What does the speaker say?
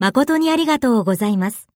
誠にありがとうございます。